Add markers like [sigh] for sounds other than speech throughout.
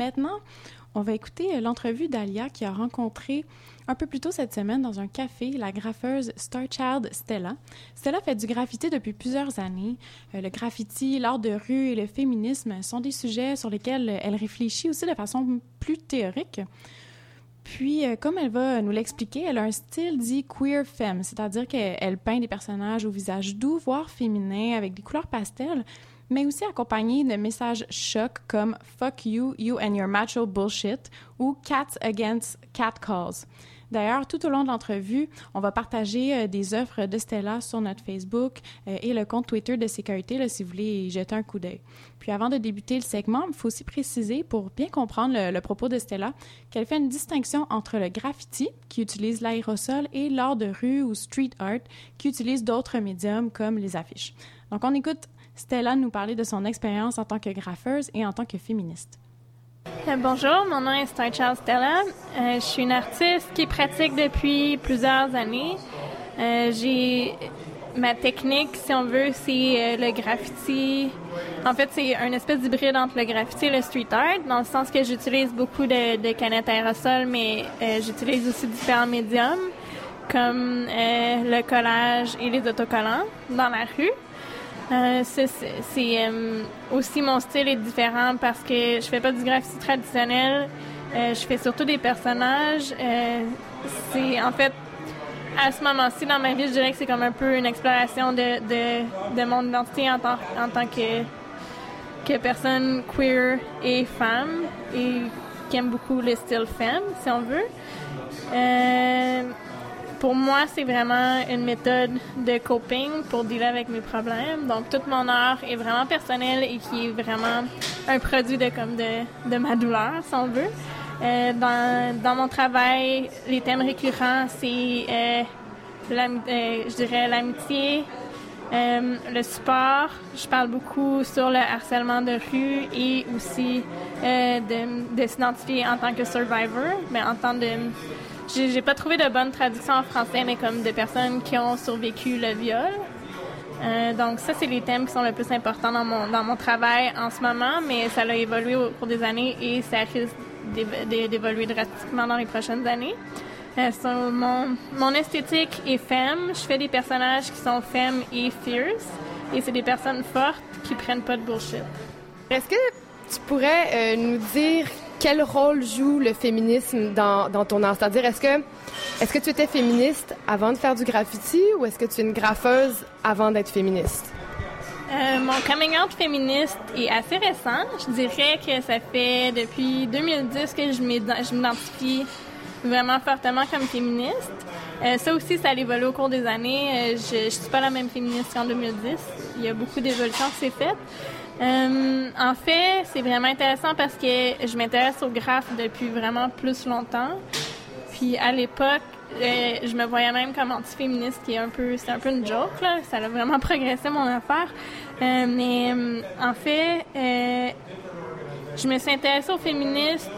Maintenant, on va écouter euh, l'entrevue d'Alia qui a rencontré un peu plus tôt cette semaine dans un café la graffeuse Starchild Stella. Stella fait du graffiti depuis plusieurs années. Euh, le graffiti, l'art de rue et le féminisme sont des sujets sur lesquels elle réfléchit aussi de façon plus théorique. Puis, euh, comme elle va nous l'expliquer, elle a un style dit queer femme, c'est-à-dire qu'elle peint des personnages au visage doux, voire féminin, avec des couleurs pastel, mais aussi accompagné de messages chocs comme Fuck you, you and your macho bullshit ou Cats against cat calls. D'ailleurs, tout au long de l'entrevue, on va partager euh, des offres de Stella sur notre Facebook euh, et le compte Twitter de sécurité là, si vous voulez y jeter un coup d'œil. Puis avant de débuter le segment, il faut aussi préciser, pour bien comprendre le, le propos de Stella, qu'elle fait une distinction entre le graffiti, qui utilise l'aérosol, et l'art de rue ou street art, qui utilise d'autres médiums comme les affiches. Donc on écoute Stella nous parler de son expérience en tant que graffeuse et en tant que féministe. Euh, bonjour, mon nom est Starchild Stella. Euh, je suis une artiste qui pratique depuis plusieurs années. Euh, j'ai ma technique, si on veut, c'est le graffiti. En fait, c'est un espèce d'hybride entre le graffiti et le street art, dans le sens que j'utilise beaucoup de, de canettes aérosols, mais j'utilise aussi différents médiums, comme le collage et les autocollants dans la rue. Euh, c'est euh, aussi mon style est différent parce que je fais pas du graffiti traditionnel. Euh, je fais surtout des personnages. C'est en fait à ce moment-ci dans ma vie, je dirais que c'est comme un peu une exploration de, de, de mon identité en tant, en tant que, que personne queer et femme et qui aime beaucoup le style femme, si on veut. Pour moi, c'est vraiment une méthode de coping pour dealer avec mes problèmes. Donc, tout mon art est vraiment personnel et qui est vraiment un produit de, comme de, de ma douleur, si on veut. Euh, dans, dans mon travail, les thèmes récurrents, c'est, euh, euh, je dirais, l'amitié, le sport. Je parle beaucoup sur le harcèlement de rue et aussi de, de s'identifier en tant que survivor, mais en tant de j'ai pas trouvé de bonne traduction en français, mais comme de personnes qui ont survécu le viol. Euh, donc ça, c'est les thèmes qui sont le plus importants dans mon, dans mon travail en ce moment, mais ça a évolué au cours des années et ça risque d'évoluer drastiquement dans les prochaines années. Euh, mon, mon esthétique est femme. Je fais des personnages qui sont femmes et fierce. Et c'est des personnes fortes qui prennent pas de bullshit. Est-ce que tu pourrais euh, nous dire quel rôle joue le féminisme dans, dans ton art? C'est-à-dire, est-ce que, est-ce que tu étais féministe avant de faire du graffiti ou est-ce que tu es une graffeuse avant d'être féministe? Euh, mon coming out féministe est assez récent. Je dirais que ça fait depuis 2010 que je m'identifie vraiment fortement comme féministe. Euh, ça aussi, ça a évolué au cours des années. Euh, je ne suis pas la même féministe qu'en 2010. Il y a beaucoup d'évolutions qui s'est faites. Euh, en fait, c'est vraiment intéressant parce que je m'intéresse au graphe depuis vraiment plus longtemps. Puis à l'époque, euh, je me voyais même comme anti-féministe, qui est un peu, c'est un peu une joke là. Ça a vraiment [laughs] progressé mon affaire. Euh, mais en fait, je me suis intéressée au féminisme,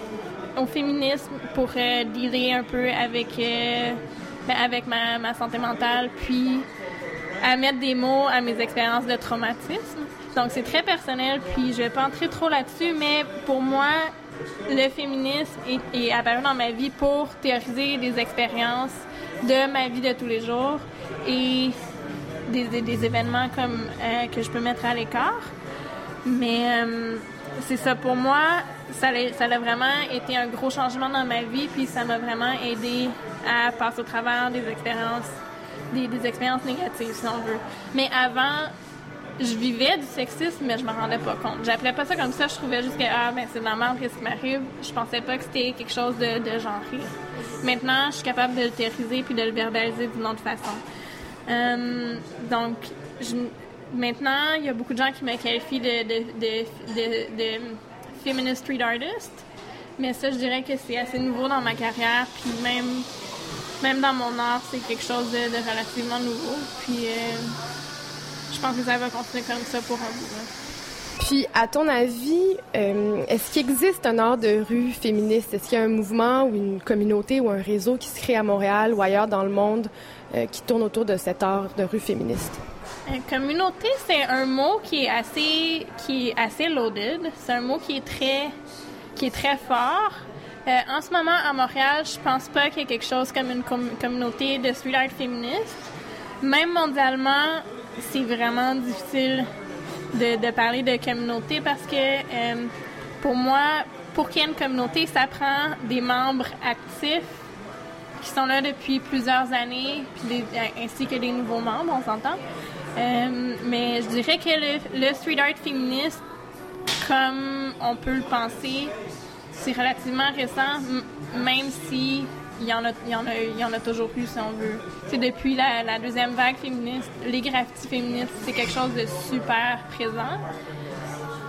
au féminisme pour dealer un peu avec, ben, avec ma, ma santé mentale, puis à mettre des mots à mes expériences de traumatisme. Donc, c'est très personnel, puis je vais pas entrer trop là-dessus, mais pour moi, le féminisme est, apparu dans ma vie pour théoriser des expériences de ma vie de tous les jours et des, événements comme euh, que je peux mettre à l'écart. Mais euh, c'est ça, pour moi, ça a, ça a vraiment été un gros changement dans ma vie, puis ça m'a vraiment aidé à passer au travers des expériences, des, des expériences négatives, si on veut. Mais avant, je vivais du sexisme, mais je me rendais pas compte. J'appelais pas ça comme ça. Je trouvais juste que ah ben c'est normal qu'est-ce qui m'arrive. Je pensais pas que c'était quelque chose de, de genré. Maintenant, je suis capable de le théoriser puis de le verbaliser d'une autre façon. Euh, donc, maintenant, il y a beaucoup de gens qui me qualifient de, de, de, de, feminist street artist. Mais ça, je dirais que c'est assez nouveau dans ma carrière. Puis même, même dans mon art, c'est quelque chose de, relativement nouveau. Puis euh, pense que ça va continuer comme ça pour un bout. Puis, à ton avis, euh, est-ce qu'il existe un art de rue féministe? Est-ce qu'il y a un mouvement ou une communauté ou un réseau qui se crée à Montréal ou ailleurs dans le monde euh, qui tourne autour de cet art de rue féministe? Euh, communauté, c'est un mot qui est assez, qui est assez loaded. C'est un mot qui est très qui est très fort. Euh, en ce moment, à Montréal, je pense pas qu'il y ait quelque chose comme une communauté de street art féministe. Même mondialement, c'est vraiment difficile de, parler de communauté parce que euh, pour moi, pour qu'il y ait une communauté, ça prend des membres actifs qui sont là depuis plusieurs années, puis ainsi que des nouveaux membres, on s'entend. Euh, mais je dirais que le, le, street art féministe, comme on peut le penser, c'est relativement récent, même si il y en a, il y en a, il y en a toujours plus si on veut. C'est depuis la, deuxième vague féministe, les graffitis féministes, c'est quelque chose de super présent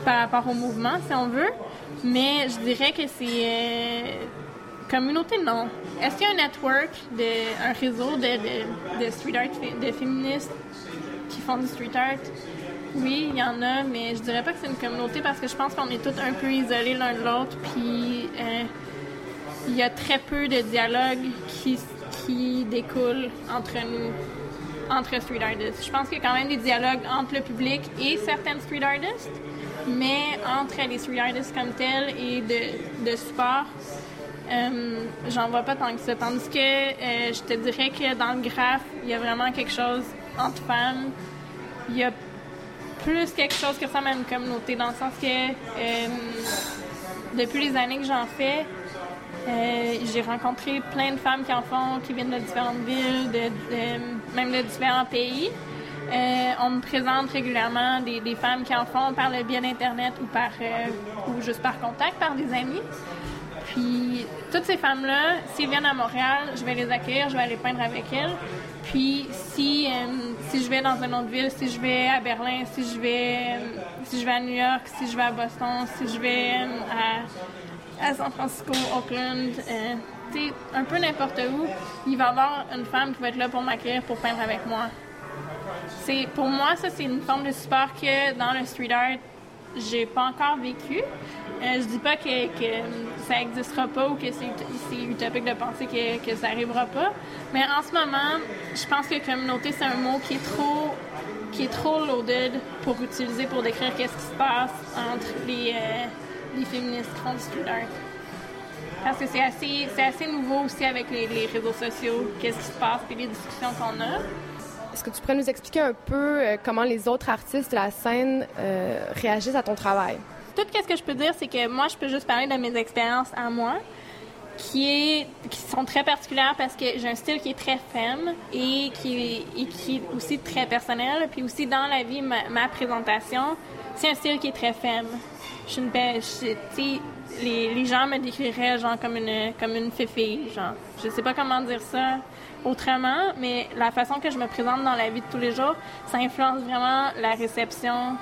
par rapport au mouvement, si on veut. Mais je dirais que c'est euh, communauté, non. Est-ce qu'il y a un network, de, un réseau de, de, street art, de féministes qui font du street art? Oui, il y en a, mais je dirais pas que c'est une communauté parce que je pense qu'on est tous un peu isolés l'un de l'autre, puis euh, il y a très peu de dialogue qui, qui découle entre nous, entre street artists. Je pense qu'il y a quand même des dialogues entre le public et certaines street artists, mais entre les street artists comme tels et de, de support, euh, j'en vois pas tant que ça. Tandis que euh, je te dirais que dans le graphe, il y a vraiment quelque chose entre femmes. Il y a plus quelque chose que ça une communauté, dans le sens que euh, depuis les années que j'en fais, euh, j'ai rencontré plein de femmes qui en font, qui viennent de différentes villes, de, même de différents pays. Euh, on me présente régulièrement des, femmes qui en font par le biais d'Internet ou, par, ou juste par contact, par des amis. Puis toutes ces femmes-là, s'ils viennent à Montréal, je vais les accueillir, je vais aller peindre avec elles. Puis si, euh, si je vais dans une autre ville, si je vais à Berlin, si je vais, euh, si je vais à New York, si je vais à Boston, si je vais euh, à, San Francisco, Oakland, un peu n'importe où, il va y avoir une femme qui va être là pour m'accueillir, pour peindre avec moi. Pour moi, ça, c'est une forme de support que dans le street art, j'ai pas encore vécu. Euh, je dis pas que, ça n'existera pas ou que c'est utopique de penser que, ça n'arrivera pas. Mais en ce moment, je pense que communauté, c'est un mot qui est trop qui est trop loaded pour utiliser pour décrire qu'est-ce qui se passe entre les, euh, les féministes font du. Parce que c'est assez, assez nouveau aussi avec les, réseaux sociaux, qu'est-ce qui se passe et les discussions qu'on a. Est-ce que tu pourrais nous expliquer un peu euh, comment les autres artistes de la scène réagissent à ton travail? tout ce que je peux dire, c'est que moi, je peux juste parler de mes expériences à moi, qui, sont très particulières parce que j'ai un style qui est très femme et qui, est aussi très personnel. Puis aussi, dans la vie, ma, présentation, c'est un style qui est très femme. Je suis les, les gens me décriraient genre comme une comme une fille genre je sais pas comment dire ça autrement mais la façon que je me présente dans la vie de tous les jours ça influence vraiment la réception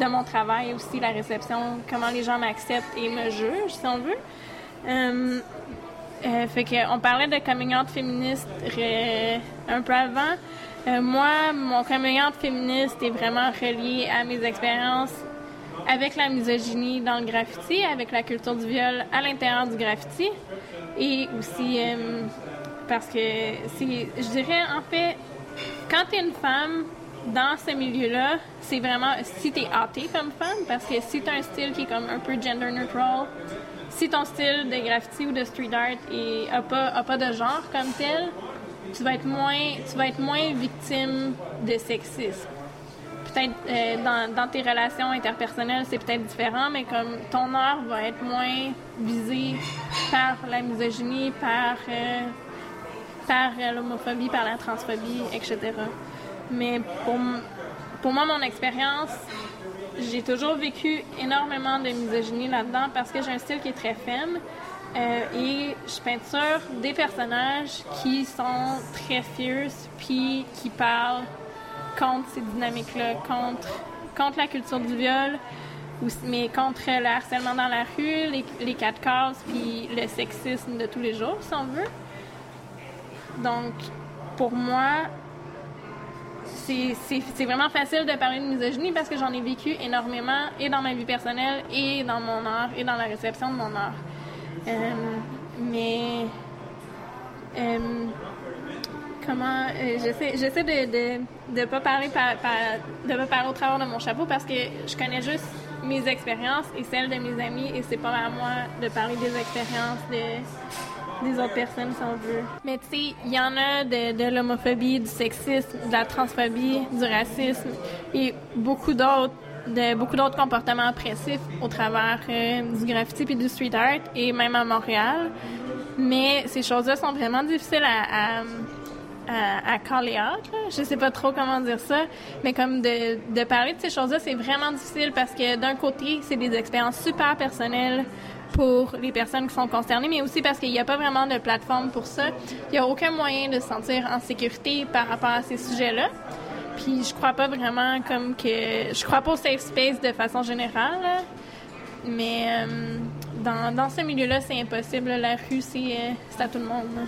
de mon travail aussi, la réception, comment les gens m'acceptent et me jugent, si on veut. Euh, euh, fait qu'on parlait de coming out féministe un peu avant. Euh, moi, mon coming out féministe est vraiment relié à mes expériences avec la misogynie dans le graffiti, avec la culture du viol à l'intérieur du graffiti, et aussi parce que je dirais en fait, quand tu es une femme, dans ce milieu-là, c'est vraiment si t'es hâté comme femme, parce que si t'as un style qui est comme un peu gender neutral, si ton style de graffiti ou de street art et a pas, a pas de genre comme tel, tu vas être moins, tu vas être moins victime de sexisme. Peut-être euh, dans, dans, tes relations interpersonnelles, c'est peut-être différent, mais comme ton art va être moins visé par la misogynie, par, euh, par l'homophobie, par la transphobie, etc. Mais pour, pour moi, mon expérience, j'ai toujours vécu énormément de misogynie là-dedans parce que j'ai un style qui est très femme. Euh, et je peinture des personnages qui sont très fierce, puis qui parlent contre ces dynamiques-là, contre, contre la culture du viol, mais contre le harcèlement dans la rue, les, les quatre cases, puis le sexisme de tous les jours, si on veut. Donc, pour moi, c'est vraiment facile de parler de misogynie parce que j'en ai vécu énormément et dans ma vie personnelle et dans mon art et dans la réception de mon art. Euh, mais euh, comment euh, j'essaie j'essaie de, de, de pas parler par, de pas parler au travers de mon chapeau parce que je connais juste mes expériences et celles de mes amis et c'est pas à moi de parler des expériences des autres personnes si on veut. Mais tu sais, il y en a de, l'homophobie, du sexisme, de la transphobie, du racisme et beaucoup d'autres beaucoup d'autres comportements oppressifs au travers euh, du graffiti puis du street art et même à Montréal. Mais ces choses-là sont vraiment difficiles à, à, à, out. Je sais pas trop comment dire ça, mais comme de, de parler de ces choses-là, c'est vraiment difficile parce que d'un côté, c'est des expériences super personnelles pour les personnes qui sont concernées, mais aussi parce qu'il n'y a pas vraiment de plateforme pour ça. Il n'y a aucun moyen de se sentir en sécurité par rapport à ces sujets-là. Puis je crois pas vraiment comme que... Je crois pas au safe space de façon générale, mais euh, dans, dans ce milieu-là, c'est impossible. La rue, c'est euh, à tout le monde.